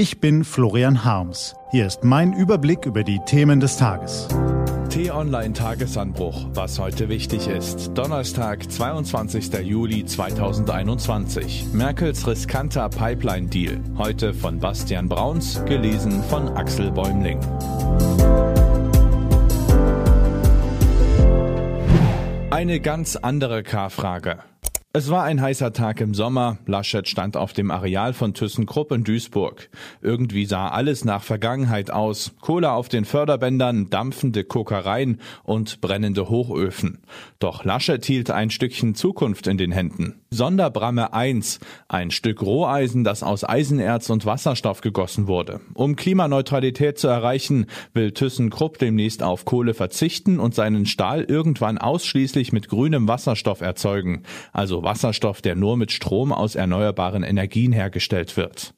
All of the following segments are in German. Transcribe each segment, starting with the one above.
Ich bin Florian Harms. Hier ist mein Überblick über die Themen des Tages. T-Online Tagesanbruch, was heute wichtig ist. Donnerstag, 22. Juli 2021. Merkels riskanter Pipeline-Deal. Heute von Bastian Brauns, gelesen von Axel Bäumling. Eine ganz andere K-Frage. Es war ein heißer Tag im Sommer. Laschet stand auf dem Areal von ThyssenKrupp in Duisburg. Irgendwie sah alles nach Vergangenheit aus. Kohle auf den Förderbändern, dampfende Kokereien und brennende Hochöfen. Doch Laschet hielt ein Stückchen Zukunft in den Händen. Sonderbramme 1, ein Stück Roheisen, das aus Eisenerz und Wasserstoff gegossen wurde. Um Klimaneutralität zu erreichen, will ThyssenKrupp demnächst auf Kohle verzichten und seinen Stahl irgendwann ausschließlich mit grünem Wasserstoff erzeugen, also Wasserstoff, der nur mit Strom aus erneuerbaren Energien hergestellt wird.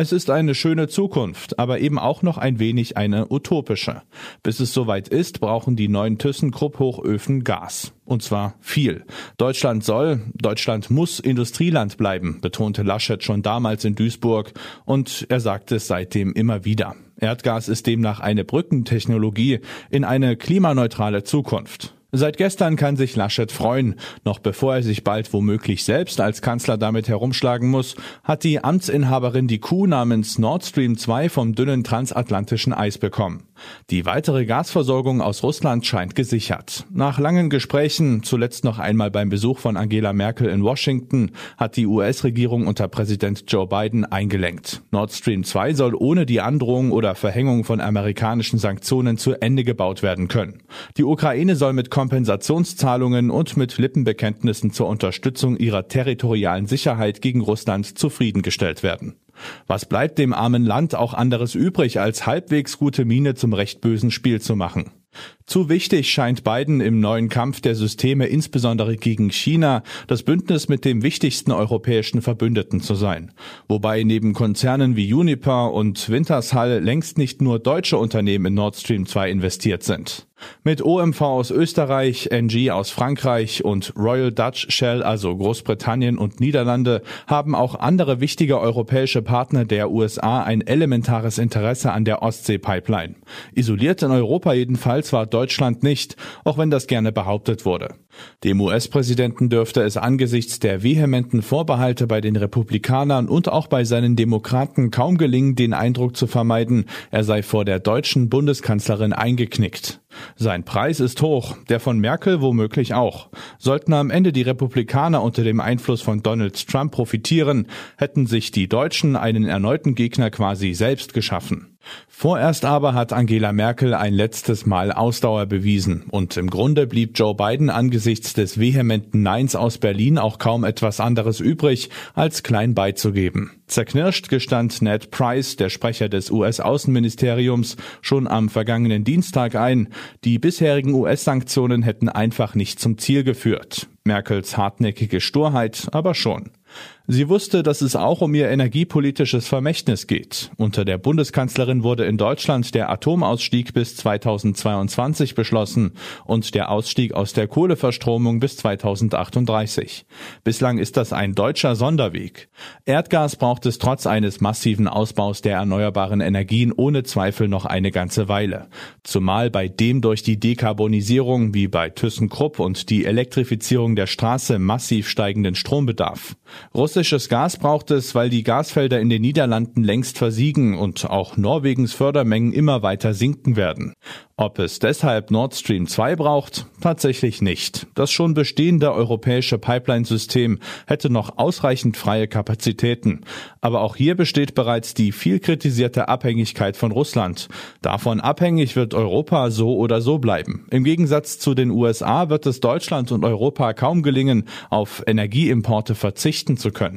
Es ist eine schöne Zukunft, aber eben auch noch ein wenig eine utopische. Bis es soweit ist, brauchen die neuen ThyssenKrupp-Hochöfen Gas. Und zwar viel. Deutschland soll, Deutschland muss Industrieland bleiben, betonte Laschet schon damals in Duisburg und er sagte es seitdem immer wieder. Erdgas ist demnach eine Brückentechnologie in eine klimaneutrale Zukunft. Seit gestern kann sich Laschet freuen. Noch bevor er sich bald womöglich selbst als Kanzler damit herumschlagen muss, hat die Amtsinhaberin die Kuh namens Nord Stream 2 vom dünnen transatlantischen Eis bekommen. Die weitere Gasversorgung aus Russland scheint gesichert. Nach langen Gesprächen, zuletzt noch einmal beim Besuch von Angela Merkel in Washington, hat die US-Regierung unter Präsident Joe Biden eingelenkt. Nord Stream 2 soll ohne die Androhung oder Verhängung von amerikanischen Sanktionen zu Ende gebaut werden können. Die Ukraine soll mit Kompensationszahlungen und mit Lippenbekenntnissen zur Unterstützung ihrer territorialen Sicherheit gegen Russland zufriedengestellt werden. Was bleibt dem armen Land auch anderes übrig, als halbwegs gute Miene zum recht bösen Spiel zu machen? Zu wichtig scheint Biden im neuen Kampf der Systeme insbesondere gegen China das Bündnis mit dem wichtigsten europäischen Verbündeten zu sein. Wobei neben Konzernen wie Uniper und Wintershall längst nicht nur deutsche Unternehmen in Nord Stream 2 investiert sind. Mit OMV aus Österreich, NG aus Frankreich und Royal Dutch Shell, also Großbritannien und Niederlande, haben auch andere wichtige europäische Partner der USA ein elementares Interesse an der Ostsee-Pipeline. Isoliert in Europa jedenfalls war Deutschland nicht, auch wenn das gerne behauptet wurde. Dem US-Präsidenten dürfte es angesichts der vehementen Vorbehalte bei den Republikanern und auch bei seinen Demokraten kaum gelingen, den Eindruck zu vermeiden, er sei vor der deutschen Bundeskanzlerin eingeknickt. Sein Preis ist hoch, der von Merkel womöglich auch. Sollten am Ende die Republikaner unter dem Einfluss von Donald Trump profitieren, hätten sich die Deutschen einen erneuten Gegner quasi selbst geschaffen. Vorerst aber hat Angela Merkel ein letztes Mal Ausdauer bewiesen und im Grunde blieb Joe Biden angesichts des vehementen Neins aus Berlin auch kaum etwas anderes übrig, als klein beizugeben. Zerknirscht gestand Ned Price, der Sprecher des US-Außenministeriums, schon am vergangenen Dienstag ein, die bisherigen US-Sanktionen hätten einfach nicht zum Ziel geführt. Merkels hartnäckige Sturheit aber schon. Sie wusste, dass es auch um ihr energiepolitisches Vermächtnis geht. Unter der Bundeskanzlerin wurde in Deutschland der Atomausstieg bis 2022 beschlossen und der Ausstieg aus der Kohleverstromung bis 2038. Bislang ist das ein deutscher Sonderweg. Erdgas braucht es trotz eines massiven Ausbaus der erneuerbaren Energien ohne Zweifel noch eine ganze Weile. Zumal bei dem durch die Dekarbonisierung wie bei ThyssenKrupp und die Elektrifizierung der Straße massiv steigenden Strombedarf. Russisches Gas braucht es, weil die Gasfelder in den Niederlanden längst versiegen und auch Norwegens Fördermengen immer weiter sinken werden. Ob es deshalb Nord Stream 2 braucht? Tatsächlich nicht. Das schon bestehende europäische Pipeline-System hätte noch ausreichend freie Kapazitäten. Aber auch hier besteht bereits die viel kritisierte Abhängigkeit von Russland. Davon abhängig wird Europa so oder so bleiben. Im Gegensatz zu den USA wird es Deutschland und Europa kaum gelingen, auf Energieimporte verzichten zu können.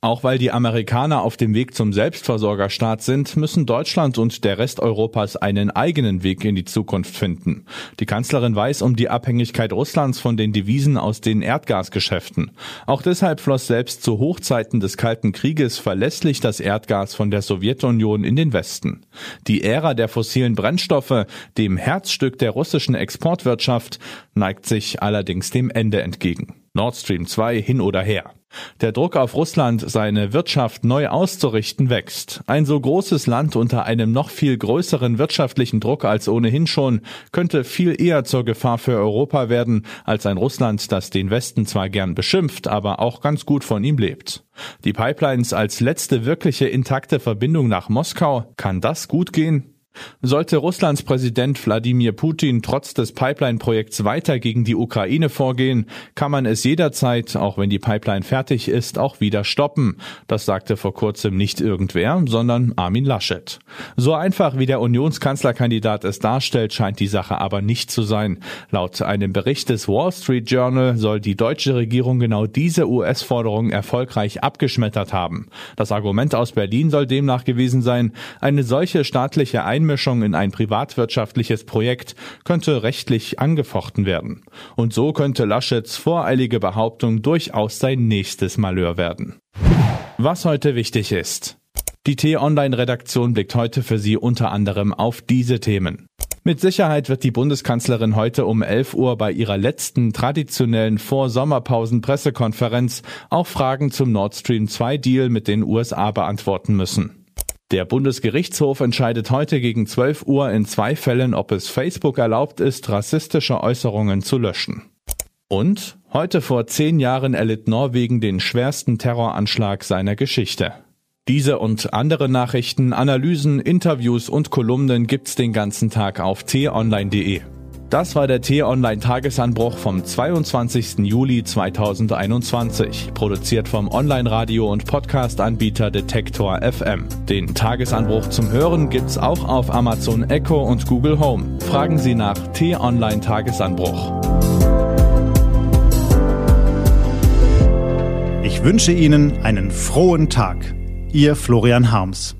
Auch weil die Amerikaner auf dem Weg zum Selbstversorgerstaat sind, müssen Deutschland und der Rest Europas einen eigenen Weg in die Zukunft Zukunft finden. Die Kanzlerin weiß um die Abhängigkeit Russlands von den Devisen aus den Erdgasgeschäften. Auch deshalb floss selbst zu Hochzeiten des Kalten Krieges verlässlich das Erdgas von der Sowjetunion in den Westen. Die Ära der fossilen Brennstoffe, dem Herzstück der russischen Exportwirtschaft, neigt sich allerdings dem Ende entgegen. Nord Stream 2 hin oder her. Der Druck auf Russland, seine Wirtschaft neu auszurichten, wächst. Ein so großes Land unter einem noch viel größeren wirtschaftlichen Druck als ohnehin schon könnte viel eher zur Gefahr für Europa werden als ein Russland, das den Westen zwar gern beschimpft, aber auch ganz gut von ihm lebt. Die Pipelines als letzte wirkliche intakte Verbindung nach Moskau, kann das gut gehen? Sollte Russlands Präsident Wladimir Putin trotz des Pipeline-Projekts weiter gegen die Ukraine vorgehen, kann man es jederzeit, auch wenn die Pipeline fertig ist, auch wieder stoppen. Das sagte vor kurzem nicht irgendwer, sondern Armin Laschet. So einfach wie der Unionskanzlerkandidat es darstellt, scheint die Sache aber nicht zu sein. Laut einem Bericht des Wall Street Journal soll die deutsche Regierung genau diese US-Forderung erfolgreich abgeschmettert haben. Das Argument aus Berlin soll demnach gewesen sein, eine solche staatliche Einmischung Einmischung in ein privatwirtschaftliches Projekt könnte rechtlich angefochten werden. Und so könnte Laschets voreilige Behauptung durchaus sein nächstes Malheur werden. Was heute wichtig ist. Die T-Online-Redaktion blickt heute für Sie unter anderem auf diese Themen. Mit Sicherheit wird die Bundeskanzlerin heute um 11 Uhr bei ihrer letzten traditionellen Vor-Sommerpausen-Pressekonferenz auch Fragen zum Nord Stream 2 Deal mit den USA beantworten müssen. Der Bundesgerichtshof entscheidet heute gegen 12 Uhr in zwei Fällen, ob es Facebook erlaubt ist, rassistische Äußerungen zu löschen. Und heute vor zehn Jahren erlitt Norwegen den schwersten Terroranschlag seiner Geschichte. Diese und andere Nachrichten, Analysen, Interviews und Kolumnen gibt's den ganzen Tag auf t-online.de. Das war der T-Online-Tagesanbruch vom 22. Juli 2021, produziert vom Online-Radio- und Podcast-Anbieter Detektor FM. Den Tagesanbruch zum Hören gibt's auch auf Amazon Echo und Google Home. Fragen Sie nach T-Online-Tagesanbruch. Ich wünsche Ihnen einen frohen Tag. Ihr Florian Harms.